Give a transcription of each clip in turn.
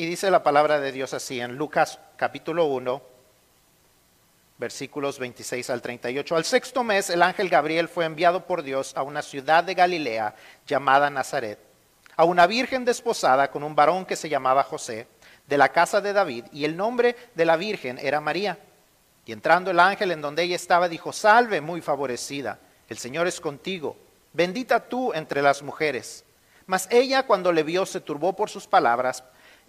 Y dice la palabra de Dios así en Lucas capítulo 1, versículos 26 al 38. Al sexto mes el ángel Gabriel fue enviado por Dios a una ciudad de Galilea llamada Nazaret, a una virgen desposada con un varón que se llamaba José, de la casa de David, y el nombre de la virgen era María. Y entrando el ángel en donde ella estaba, dijo, salve muy favorecida, el Señor es contigo, bendita tú entre las mujeres. Mas ella cuando le vio se turbó por sus palabras,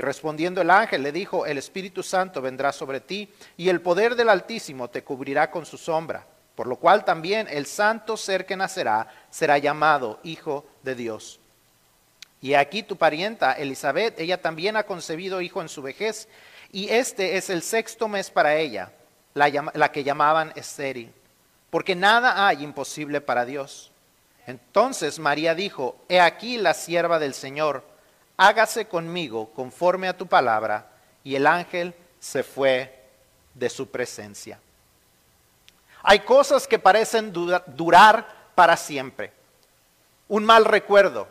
Y respondiendo el ángel le dijo, el Espíritu Santo vendrá sobre ti y el poder del Altísimo te cubrirá con su sombra, por lo cual también el santo ser que nacerá será llamado Hijo de Dios. Y aquí tu parienta Elizabeth, ella también ha concebido hijo en su vejez, y este es el sexto mes para ella, la, que llamaban estéril, porque nada hay imposible para Dios. Entonces María dijo, He aquí la sierva del Señor hágase conmigo conforme a tu palabra. Y el ángel se fue de su presencia. Hay cosas que parecen durar para siempre. Un mal recuerdo.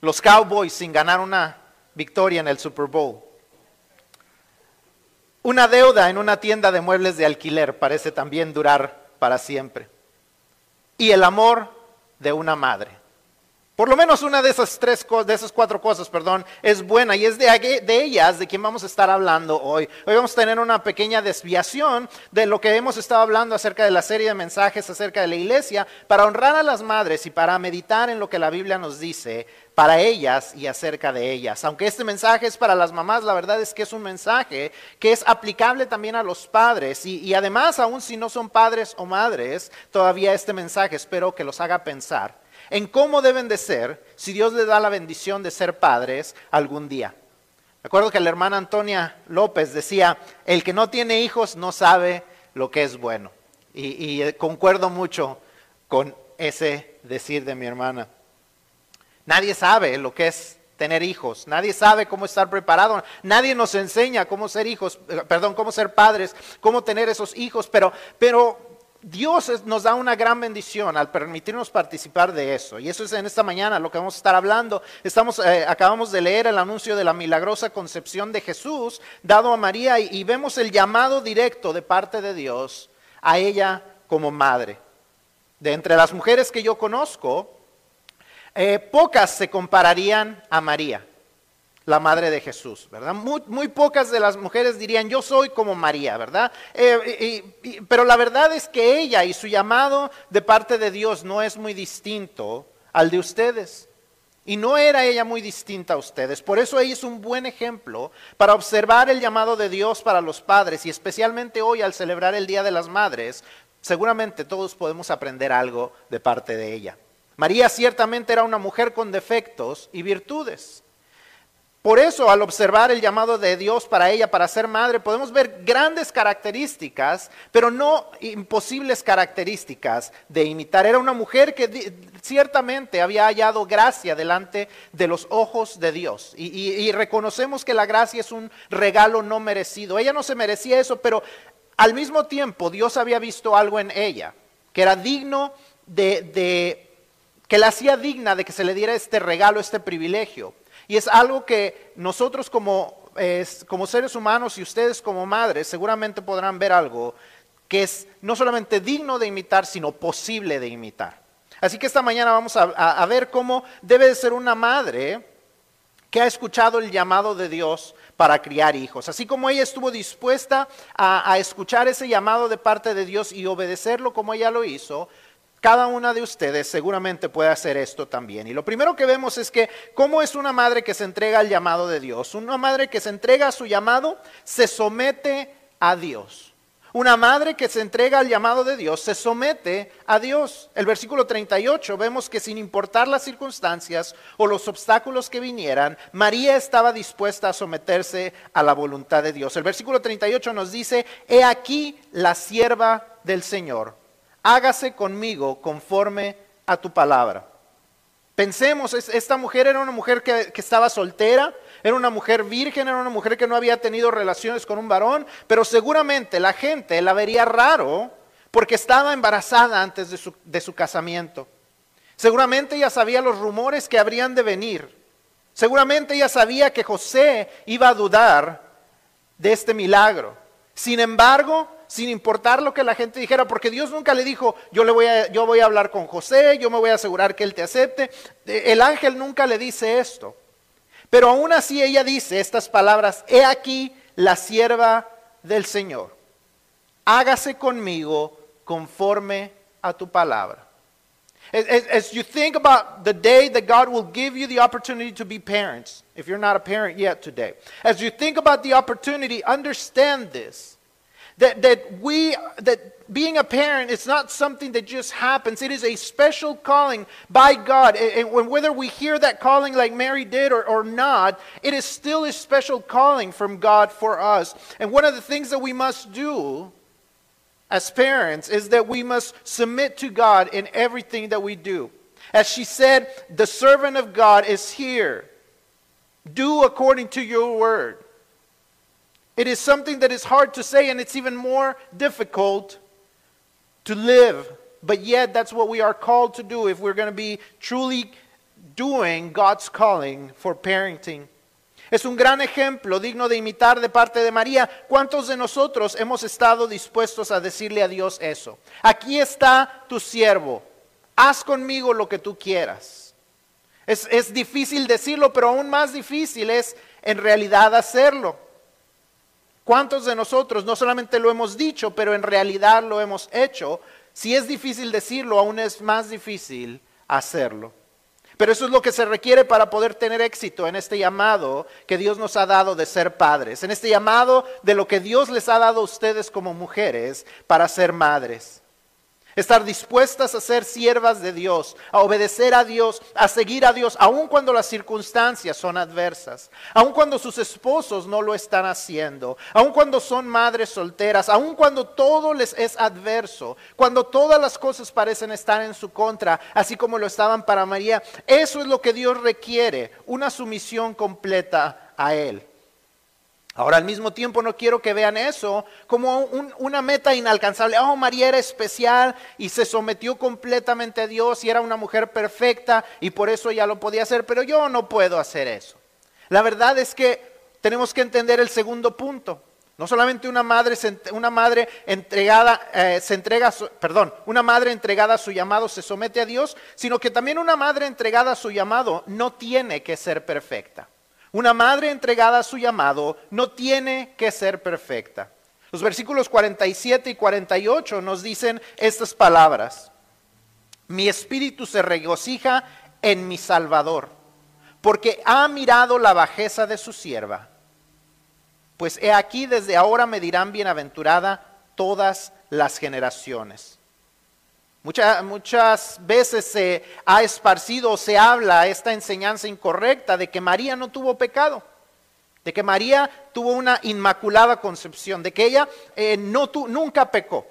Los Cowboys sin ganar una victoria en el Super Bowl. Una deuda en una tienda de muebles de alquiler parece también durar para siempre. Y el amor de una madre. Por lo menos una de esas tres de esas cuatro cosas, perdón, es buena y es de, ellas de quien vamos a estar hablando hoy. Hoy vamos a tener una pequeña desviación de lo que hemos estado hablando acerca de la serie de mensajes acerca de la iglesia para honrar a las madres y para meditar en lo que la Biblia nos dice para ellas y acerca de ellas. Aunque este mensaje es para las mamás, la verdad es que es un mensaje que es aplicable también a los padres y, y además, aun si no son padres o madres, todavía este mensaje espero que los haga pensar en cómo deben de ser si Dios les da la bendición de ser padres algún día. Recuerdo que la hermana Antonia López decía, el que no tiene hijos no sabe lo que es bueno. Y, y concuerdo mucho con ese decir de mi hermana. Nadie sabe lo que es tener hijos, nadie sabe cómo estar preparado, nadie nos enseña cómo ser hijos, eh, perdón, cómo ser padres, cómo tener esos hijos, pero, pero Dios nos da una gran bendición al permitirnos participar de eso. Y eso es en esta mañana lo que vamos a estar hablando. Estamos, eh, acabamos de leer el anuncio de la milagrosa concepción de Jesús dado a María y, vemos el llamado directo de parte de Dios a ella como madre. De entre las mujeres que yo conozco, eh, pocas se compararían a María la madre de Jesús, ¿verdad? Muy, pocas de las mujeres dirían, yo soy como María, ¿verdad? Eh, pero la verdad es que ella y su llamado de parte de Dios no es muy distinto al de ustedes. Y no era ella muy distinta a ustedes. Por eso ella es un buen ejemplo para observar el llamado de Dios para los padres y especialmente hoy al celebrar el Día de las Madres, seguramente todos podemos aprender algo de parte de ella. María ciertamente era una mujer con defectos y virtudes. Por eso, al observar el llamado de Dios para ella, para ser madre, podemos ver grandes características, pero no imposibles características de imitar. Era una mujer que ciertamente había hallado gracia delante de los ojos de Dios. Y, reconocemos que la gracia es un regalo no merecido. Ella no se merecía eso, pero al mismo tiempo Dios había visto algo en ella, que era digno de que la hacía digna de que se le diera este regalo, este privilegio. Y es algo que nosotros como, como seres humanos y ustedes como madres seguramente podrán ver algo que es no solamente digno de imitar, sino posible de imitar. Así que esta mañana vamos a, ver cómo debe de ser una madre que ha escuchado el llamado de Dios para criar hijos. Así como ella estuvo dispuesta a, escuchar ese llamado de parte de Dios y obedecerlo como ella lo hizo, cada una de ustedes seguramente puede hacer esto también. Y lo primero que vemos es que cómo es una madre que se entrega al llamado de Dios. Una madre que se entrega a su llamado se somete a Dios. Una madre que se entrega al llamado de Dios se somete a Dios. El versículo 38 vemos que sin importar las circunstancias o los obstáculos que vinieran, María estaba dispuesta a someterse a la voluntad de Dios. El versículo 38 nos dice, he aquí la sierva del Señor, hágase conmigo conforme a tu palabra. Pensemos, esta mujer era una mujer que, estaba soltera, era una mujer virgen, era una mujer que no había tenido relaciones con un varón, pero seguramente la gente la vería raro porque estaba embarazada antes de su, de su casamiento. Seguramente ella sabía los rumores que habrían de venir. Seguramente ella sabía que José iba a dudar de este milagro. Sin embargo, sin importar lo que la gente dijera, porque Dios nunca le dijo, yo, le voy a, yo voy a hablar con José, yo me voy a asegurar que él te acepte. El ángel nunca le dice esto. Pero aún así ella dice estas palabras, he aquí la sierva del Señor, hágase conmigo conforme a tu palabra. As, as, you think about the day that God will give you the opportunity to be parents, if you're not a parent yet today, as you think about the opportunity, understand this. That, that we, that being a parent is not something that just happens. It is a special calling by God. And whether we hear that calling like Mary did or, or not, it is still a special calling from God for us. And one of the things that we must do as parents is that we must submit to God in everything that we do. As she said, the servant of God is here. Do according to your word. It is something that is hard to say, and it's even more difficult to live. But yet, that's what we are called to do if we're going to be truly doing God's calling for parenting. Es un gran ejemplo digno de imitar de parte de María. ¿Cuántos de nosotros hemos estado dispuestos a decirle a Dios eso? Aquí está tu siervo. Haz conmigo lo que tú quieras. Es, es difícil decirlo, pero aún más difícil es en realidad hacerlo. ¿Cuántos de nosotros no solamente lo hemos dicho, pero en realidad lo hemos hecho? Si es difícil decirlo, aún es más difícil hacerlo. Pero eso es lo que se requiere para poder tener éxito en este llamado que Dios nos ha dado de ser padres, en este llamado de lo que Dios les ha dado a ustedes como mujeres para ser madres estar dispuestas a ser siervas de Dios, a obedecer a Dios, a seguir a Dios, aun cuando las circunstancias son adversas, aun cuando sus esposos no lo están haciendo, aun cuando son madres solteras, aun cuando todo les es adverso, cuando todas las cosas parecen estar en su contra, así como lo estaban para María. Eso es lo que Dios requiere, una sumisión completa a Él. Ahora al mismo tiempo no quiero que vean eso como una meta inalcanzable. Oh, María era especial y se sometió completamente a Dios y era una mujer perfecta y por eso ya lo podía hacer, pero yo no puedo hacer eso. La verdad es que tenemos que entender el segundo punto. No solamente una madre, una madre entregada eh, se entrega, perdón, una madre entregada a su llamado se somete a Dios, sino que también una madre entregada a su llamado no tiene que ser perfecta. Una madre entregada a su llamado no tiene que ser perfecta. Los versículos 47 y 48 nos dicen estas palabras. Mi espíritu se regocija en mi Salvador, porque ha mirado la bajeza de su sierva. Pues he aquí desde ahora me dirán bienaventurada todas las generaciones muchas veces se ha esparcido o se habla esta enseñanza incorrecta de que María no tuvo pecado, de que María tuvo una inmaculada concepción, de que ella eh, no nunca pecó.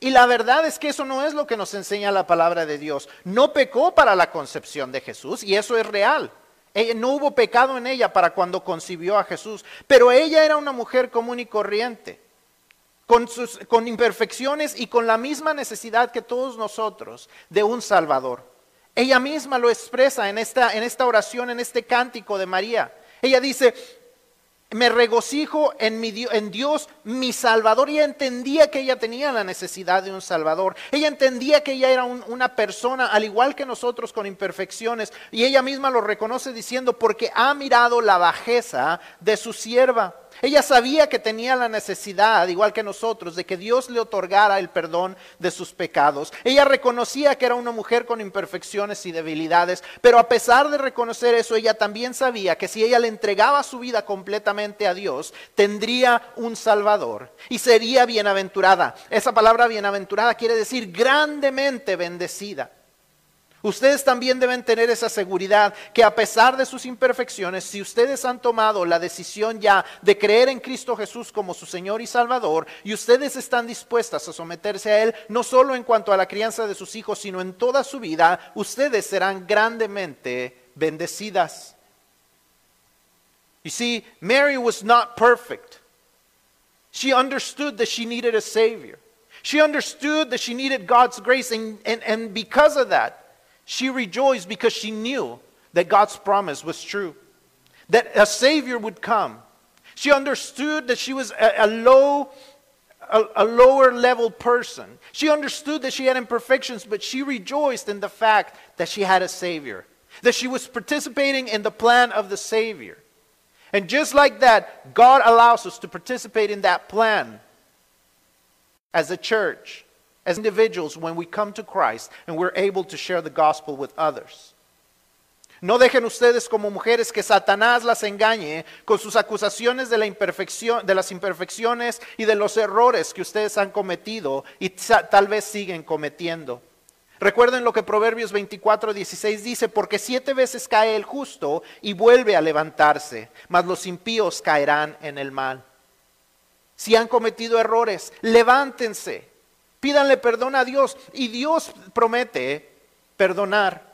Y la verdad es que eso no es lo que nos enseña la palabra de Dios. No pecó para la concepción de Jesús y eso es real. no hubo pecado en ella para cuando concibió a Jesús, pero ella era una mujer común y corriente con, sus, con imperfecciones y con la misma necesidad que todos nosotros de un Salvador. Ella misma lo expresa en esta, en esta oración, en este cántico de María. Ella dice, me regocijo en, mi, en, Dios, mi Salvador. Ella entendía que ella tenía la necesidad de un Salvador. Ella entendía que ella era una persona, al igual que nosotros, con imperfecciones. Y ella misma lo reconoce diciendo, porque ha mirado la bajeza de su sierva. Ella sabía que tenía la necesidad, igual que nosotros, de que Dios le otorgara el perdón de sus pecados. Ella reconocía que era una mujer con imperfecciones y debilidades, pero a pesar de reconocer eso, ella también sabía que si ella le entregaba su vida completamente a Dios, tendría un Salvador y sería bienaventurada. Esa palabra bienaventurada quiere decir grandemente bendecida. Ustedes también deben tener esa seguridad que a pesar de sus imperfecciones, si ustedes han tomado la decisión ya de creer en Cristo Jesús como su Señor y Salvador, y ustedes están dispuestas a someterse a Él, no solo en cuanto a la crianza de sus hijos, sino en toda su vida, ustedes serán grandemente bendecidas. You see, Mary was not perfect. She understood that she needed a Savior. She understood that she needed God's grace, and, and, and because of that, She rejoiced because she knew that God's promise was true, that a Savior would come. She understood that she was a, a low, a, a, lower level person. She understood that she had imperfections, but she rejoiced in the fact that she had a Savior, that she was participating in the plan of the Savior. And just like that, God allows us to participate in that plan as a church as individuals when we come to Christ and we're able to share the gospel with others. No dejen ustedes como mujeres que Satanás las engañe con sus acusaciones de, la imperfección, de las imperfecciones y de los errores que ustedes han cometido y tal vez siguen cometiendo. Recuerden lo que Proverbios 24, 16 dice, porque siete veces cae el justo y vuelve a levantarse, mas los impíos caerán en el mal. Si han cometido errores, levántense, Pídanle perdón a Dios. Y Dios promete perdonar.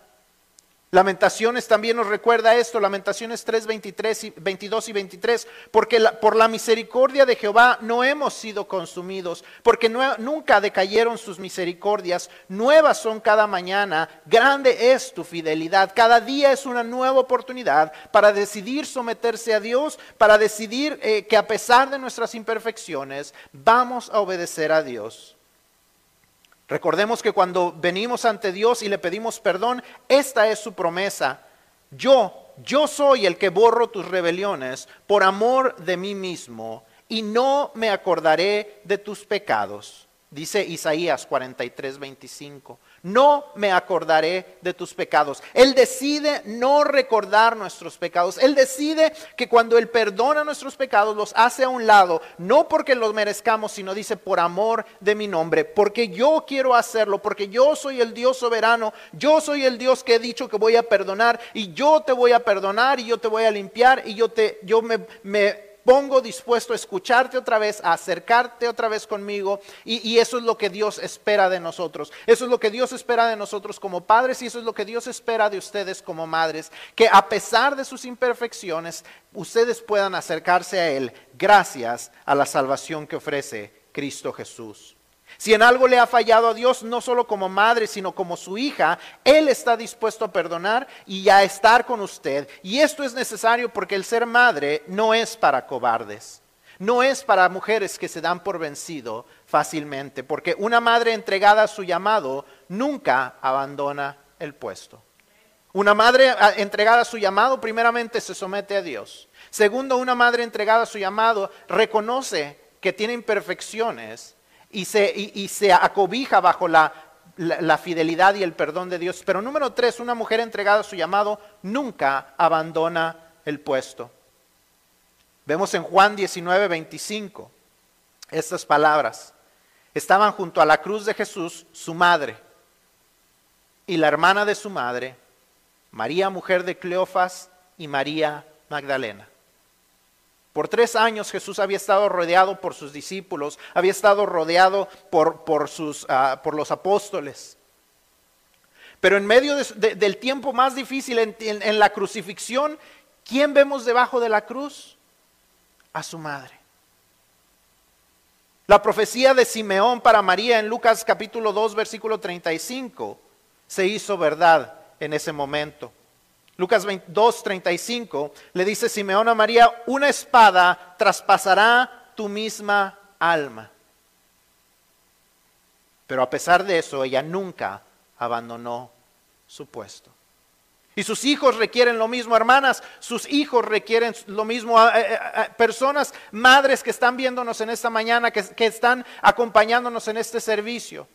Lamentaciones también nos recuerda esto, Lamentaciones 3, 23 y 22 y 23, porque por la misericordia de Jehová no hemos sido consumidos, porque nunca decayeron sus misericordias, nuevas son cada mañana, grande es tu fidelidad, cada día es una nueva oportunidad para decidir someterse a Dios, para decidir eh, que a pesar de nuestras imperfecciones vamos a obedecer a Dios. Recordemos que cuando venimos ante Dios y le pedimos perdón, esta es su promesa. Yo, yo soy el que borro tus rebeliones por amor de mí mismo y no me acordaré de tus pecados. Dice Isaías 43, 25 no me acordaré de tus pecados. Él decide no recordar nuestros pecados. Él decide que cuando Él perdona nuestros pecados los hace a un lado, no porque los merezcamos, sino dice por amor de mi nombre, porque yo quiero hacerlo, porque yo soy el Dios soberano, yo soy el Dios que he dicho que voy a perdonar y yo te voy a perdonar y yo te voy a limpiar y yo, te, yo me, me pongo dispuesto a escucharte otra vez, a acercarte otra vez conmigo. Y, eso es lo que Dios espera de nosotros. Eso es lo que Dios espera de nosotros como padres y eso es lo que Dios espera de ustedes como madres. Que a pesar de sus imperfecciones, ustedes puedan acercarse a Él gracias a la salvación que ofrece Cristo Jesús. Si en algo le ha fallado a Dios, no solo como madre, sino como su hija, Él está dispuesto a perdonar y a estar con usted. Y esto es necesario porque el ser madre no es para cobardes. No es para mujeres que se dan por vencido fácilmente, porque una madre entregada a su llamado nunca abandona el puesto. Una madre ah, entregada a su llamado primeramente se somete a Dios. Segundo, una madre entregada a su llamado reconoce que tiene imperfecciones y se, y, se acobija bajo la, la, fidelidad y el perdón de Dios. Pero número tres, una mujer entregada a su llamado nunca abandona el puesto. Vemos en Juan 19, 25 estas palabras. Estaban junto a la cruz de Jesús su madre y la hermana de su madre, María, mujer de Cleofas, y María Magdalena. Por tres años Jesús había estado rodeado por sus discípulos, había estado rodeado por, por, sus, ah, por los apóstoles. Pero en medio del tiempo más difícil, en, en la crucifixión, ¿quién vemos debajo de la cruz? A su madre. La profecía de Simeón para María en Lucas capítulo 2, versículo 35, se hizo verdad en ese momento. Lucas 2.35 le dice Simeón a María, una espada traspasará tu misma alma. Pero a pesar de eso, ella nunca abandonó su puesto. Y sus hijos requieren lo mismo, hermanas, sus hijos requieren lo mismo. Personas, madres que están viéndonos en esta mañana, que, que están acompañándonos en este servicio.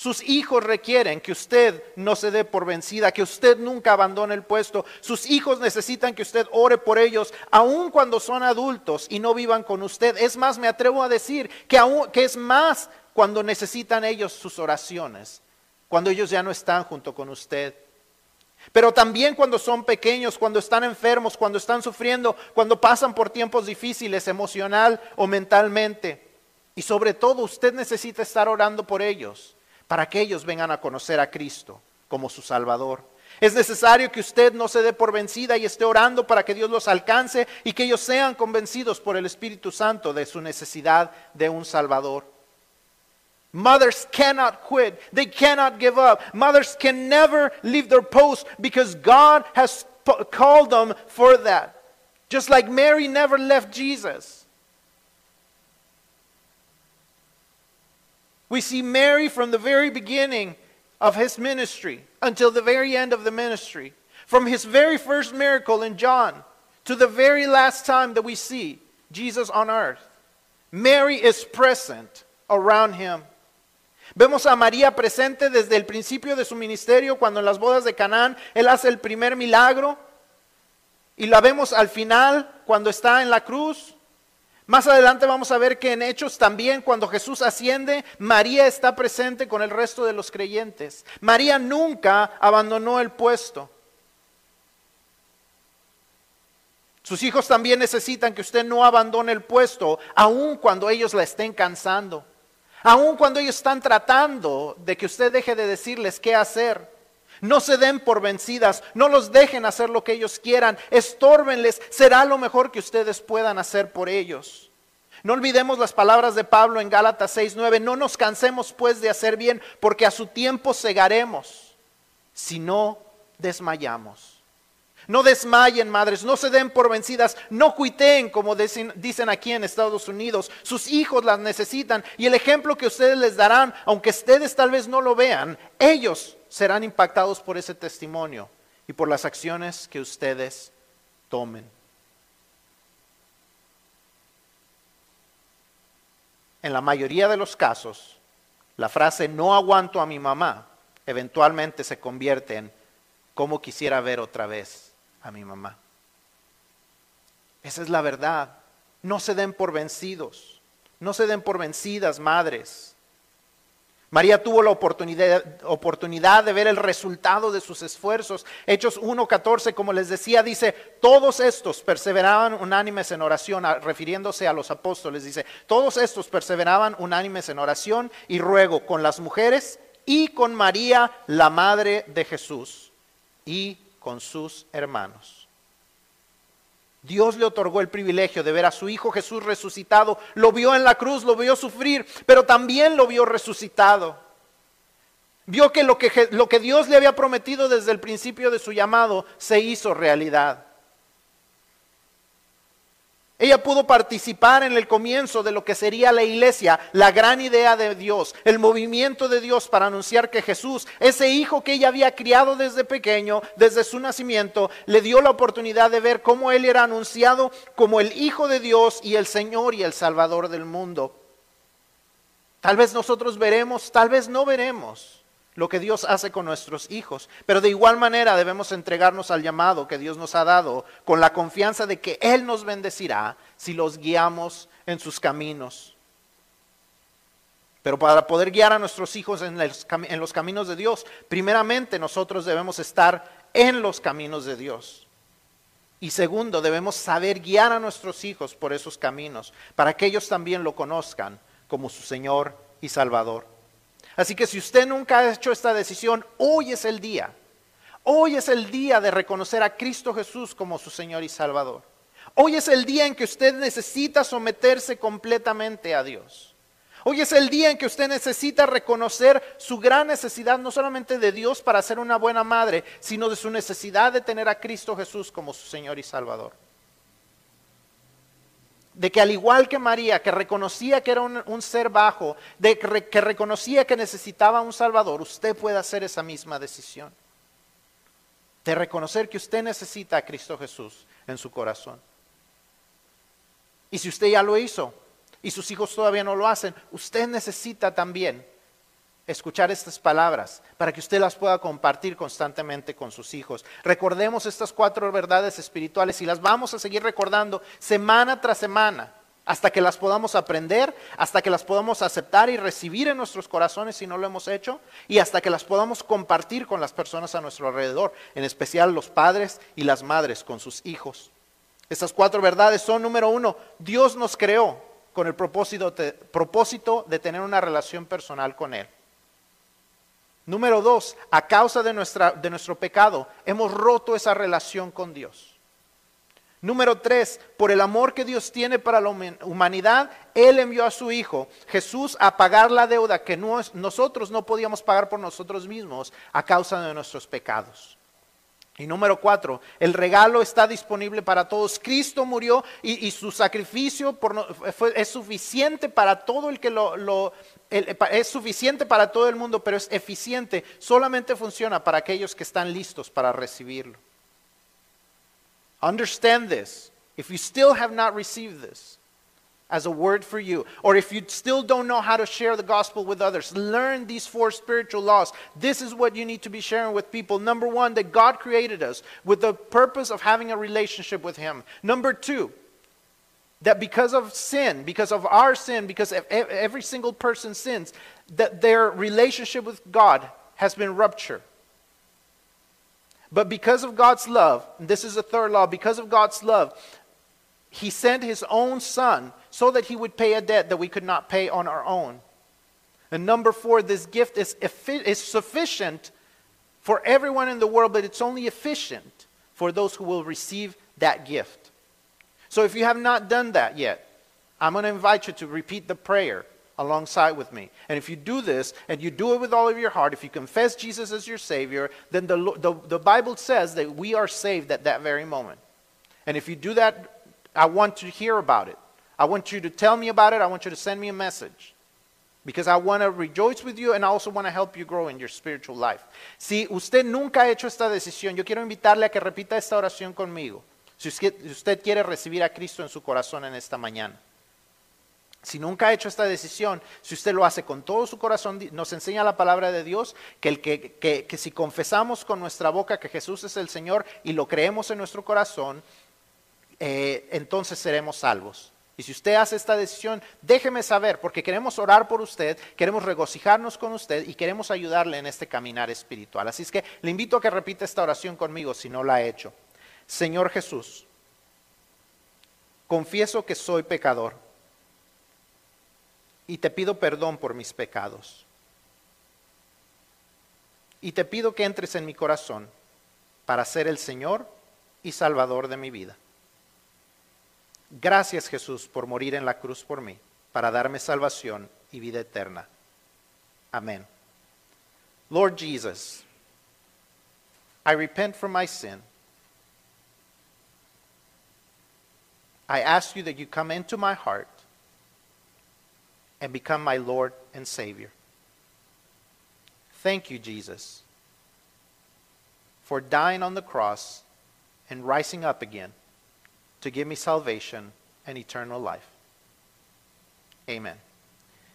Sus hijos requieren que usted no se dé por vencida, que usted nunca abandone el puesto. Sus hijos necesitan que usted ore por ellos, aun cuando son adultos y no vivan con usted. Es más, me atrevo a decir que, aún, que es más cuando necesitan ellos sus oraciones, cuando ellos ya no están junto con usted. Pero también cuando son pequeños, cuando están enfermos, cuando están sufriendo, cuando pasan por tiempos difíciles emocional o mentalmente. Y sobre todo usted necesita estar orando por ellos para que ellos vengan a conocer a Cristo como su Salvador. Es necesario que usted no se dé por vencida y esté orando para que Dios los alcance y que ellos sean convencidos por el Espíritu Santo de su necesidad de un Salvador. Mothers cannot quit. They cannot give up. Mothers can never leave their post because God has called them for that. Just like Mary never left Jesus. We see Mary from the very beginning of his ministry until the very end of the ministry. From his very first miracle in John to the very last time that we see Jesus on earth. Mary is present around him. Vemos a María presente desde el principio de su ministerio, cuando en las bodas de Canaán él hace el primer milagro. Y la vemos al final, cuando está en la cruz. Más adelante vamos a ver que en Hechos también cuando Jesús asciende, María está presente con el resto de los creyentes. María nunca abandonó el puesto. Sus hijos también necesitan que usted no abandone el puesto, aun cuando ellos la estén cansando, aun cuando ellos están tratando de que usted deje de decirles qué hacer. No se den por vencidas, no los dejen hacer lo que ellos quieran, estórbenles, será lo mejor que ustedes puedan hacer por ellos. No olvidemos las palabras de Pablo en Gálatas 6:9, no nos cansemos pues de hacer bien, porque a su tiempo segaremos, si no desmayamos. No desmayen, madres, no se den por vencidas, no cuiteen, como dicen, dicen, aquí en Estados Unidos. Sus hijos las necesitan y el ejemplo que ustedes les darán, aunque ustedes tal vez no lo vean, ellos serán impactados por ese testimonio y por las acciones que ustedes tomen. En la mayoría de los casos, la frase no aguanto a mi mamá eventualmente se convierte en cómo quisiera ver otra vez a mi mamá. Esa es la verdad. No se den por vencidos. No se den por vencidas, madres. María tuvo la oportunidad, de ver el resultado de sus esfuerzos. Hechos 1.14, como les decía, dice, todos estos perseveraban unánimes en oración, refiriéndose a los apóstoles, dice, todos estos perseveraban unánimes en oración y ruego con las mujeres y con María, la madre de Jesús, y con sus hermanos. Dios le otorgó el privilegio de ver a su Hijo Jesús resucitado. Lo vio en la cruz, lo vio sufrir, pero también lo vio resucitado. Vio que lo que, lo que Dios le había prometido desde el principio de su llamado se hizo realidad. Ella pudo participar en el comienzo de lo que sería la iglesia, la gran idea de Dios, el movimiento de Dios para anunciar que Jesús, ese hijo que ella había criado desde pequeño, desde su nacimiento, le dio la oportunidad de ver cómo él era anunciado como el Hijo de Dios y el Señor y el Salvador del mundo. Tal vez nosotros veremos, tal vez no veremos lo que Dios hace con nuestros hijos. Pero de igual manera debemos entregarnos al llamado que Dios nos ha dado con la confianza de que Él nos bendecirá si los guiamos en sus caminos. Pero para poder guiar a nuestros hijos en los, en los caminos de Dios, primeramente nosotros debemos estar en los caminos de Dios. Y segundo, debemos saber guiar a nuestros hijos por esos caminos, para que ellos también lo conozcan como su Señor y Salvador. Así que si usted nunca ha hecho esta decisión, hoy es el día. Hoy es el día de reconocer a Cristo Jesús como su Señor y Salvador. Hoy es el día en que usted necesita someterse completamente a Dios. Hoy es el día en que usted necesita reconocer su gran necesidad, no solamente de Dios para ser una buena madre, sino de su necesidad de tener a Cristo Jesús como su Señor y Salvador de que al igual que María, que reconocía que era un, ser bajo, de que, que reconocía que necesitaba un Salvador, usted puede hacer esa misma decisión. de reconocer que usted necesita a Cristo Jesús en su corazón. Y si usted ya lo hizo y sus hijos todavía no lo hacen, usted necesita también escuchar estas palabras para que usted las pueda compartir constantemente con sus hijos. Recordemos estas cuatro verdades espirituales y las vamos a seguir recordando semana tras semana hasta que las podamos aprender, hasta que las podamos aceptar y recibir en nuestros corazones si no lo hemos hecho, y hasta que las podamos compartir con las personas a nuestro alrededor, en especial los padres y las madres con sus hijos. Estas cuatro verdades son, número uno, Dios nos creó con el propósito de, propósito de tener una relación personal con Él. Número dos, a causa de, nuestra, de nuestro pecado, hemos roto esa relación con Dios. Número tres, por el amor que Dios tiene para la humanidad, Él envió a su Hijo, Jesús, a pagar la deuda que nosotros no podíamos pagar por nosotros mismos a causa de nuestros pecados. Y número cuatro, el regalo está disponible para todos. Cristo murió y, su sacrificio es suficiente para todo el que lo, es suficiente para todo el mundo, pero es eficiente. Solamente funciona para aquellos que están listos para recibirlo. Understand this. If you still have not received this as a word for you, or if you still don't know how to share the gospel with others, learn these four spiritual laws. This is what you need to be sharing with people. Number one, that God created us with the purpose of having a relationship with Him. Number two, that because of sin, because of our sin, because every single person sins, that their relationship with God has been ruptured. But because of God's love, and this is the third law, because of God's love, He sent His own Son so that He would pay a debt that we could not pay on our own. And number four, this gift is, is sufficient for everyone in the world, but it's only efficient for those who will receive that gift. So if you have not done that yet, I'm going to invite you to repeat the prayer alongside with me. And if you do this, and you do it with all of your heart, if you confess Jesus as your Savior, then the, the, the Bible says that we are saved at that very moment. And if you do that, I want to hear about it. I want you to tell me about it. I want you to send me a message. Because I want to rejoice with you and I also want to help you grow in your spiritual life. Si usted nunca ha hecho esta decisión, yo quiero invitarle a que repita esta oración conmigo. Si usted, quiere recibir a Cristo en su corazón en esta mañana. Si nunca ha hecho esta decisión, si usted lo hace con todo su corazón, nos enseña la palabra de Dios que, el que, que, si confesamos con nuestra boca que Jesús es el Señor y lo creemos en nuestro corazón, eh, entonces seremos salvos. Y si usted hace esta decisión, déjeme saber, porque queremos orar por usted, queremos regocijarnos con usted y queremos ayudarle en este caminar espiritual. Así es que le invito a que repita esta oración conmigo si no la ha hecho. Señor Jesús, confieso que soy pecador y te pido perdón por mis pecados. Y te pido que entres en mi corazón para ser el Señor y Salvador de mi vida. Gracias Jesús por morir en la cruz por mí, para darme salvación y vida eterna. Amén. Lord Jesus, I repent for my sin. I ask you that you come into my heart and become my Lord and Savior. Thank you, Jesus, for dying on the cross and rising up again to give me salvation and eternal life. Amen.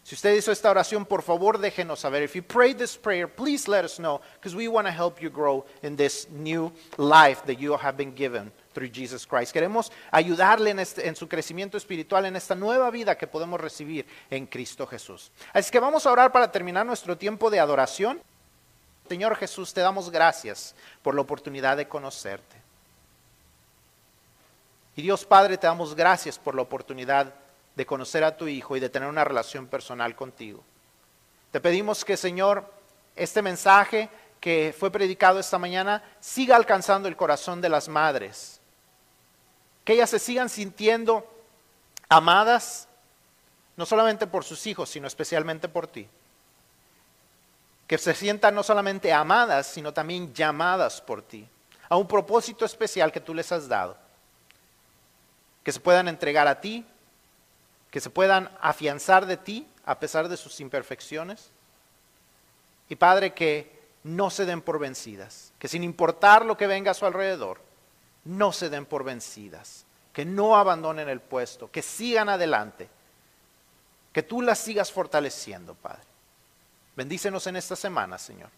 Si usted hizo esta oración, por favor déjenos saber. If you prayed this prayer, please let us know because we want to help you grow in this new life that you have been given through Jesus Christ. Queremos ayudarle en, este, en su crecimiento espiritual, en esta nueva vida que podemos recibir en Cristo Jesús. Así que vamos a orar para terminar nuestro tiempo de adoración. Señor Jesús, te damos gracias por la oportunidad de conocerte. Y Dios Padre, te damos gracias por la oportunidad de conocer a tu Hijo y de tener una relación personal contigo. Te pedimos que, Señor, este mensaje que fue predicado esta mañana siga alcanzando el corazón de las madres que ellas se sigan sintiendo amadas, no solamente por sus hijos, sino especialmente por ti. Que se sientan no solamente amadas, sino también llamadas por ti, a un propósito especial que tú les has dado. Que se puedan entregar a ti, que se puedan afianzar de ti a pesar de sus imperfecciones. Y Padre, que no se den por vencidas, que sin importar lo que venga a su alrededor, no se den por vencidas, que no abandonen el puesto, que sigan adelante, que tú las sigas fortaleciendo, Padre. Bendícenos en esta semana, Señor.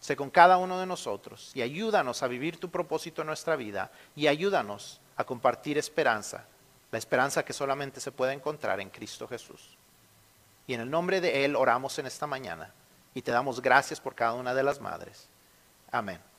Sé con cada uno de nosotros y ayúdanos a vivir tu propósito en nuestra vida y ayúdanos a compartir esperanza, la esperanza que solamente se puede encontrar en Cristo Jesús. Y en el nombre de Él oramos en esta mañana y te damos gracias por cada una de las madres. Amén.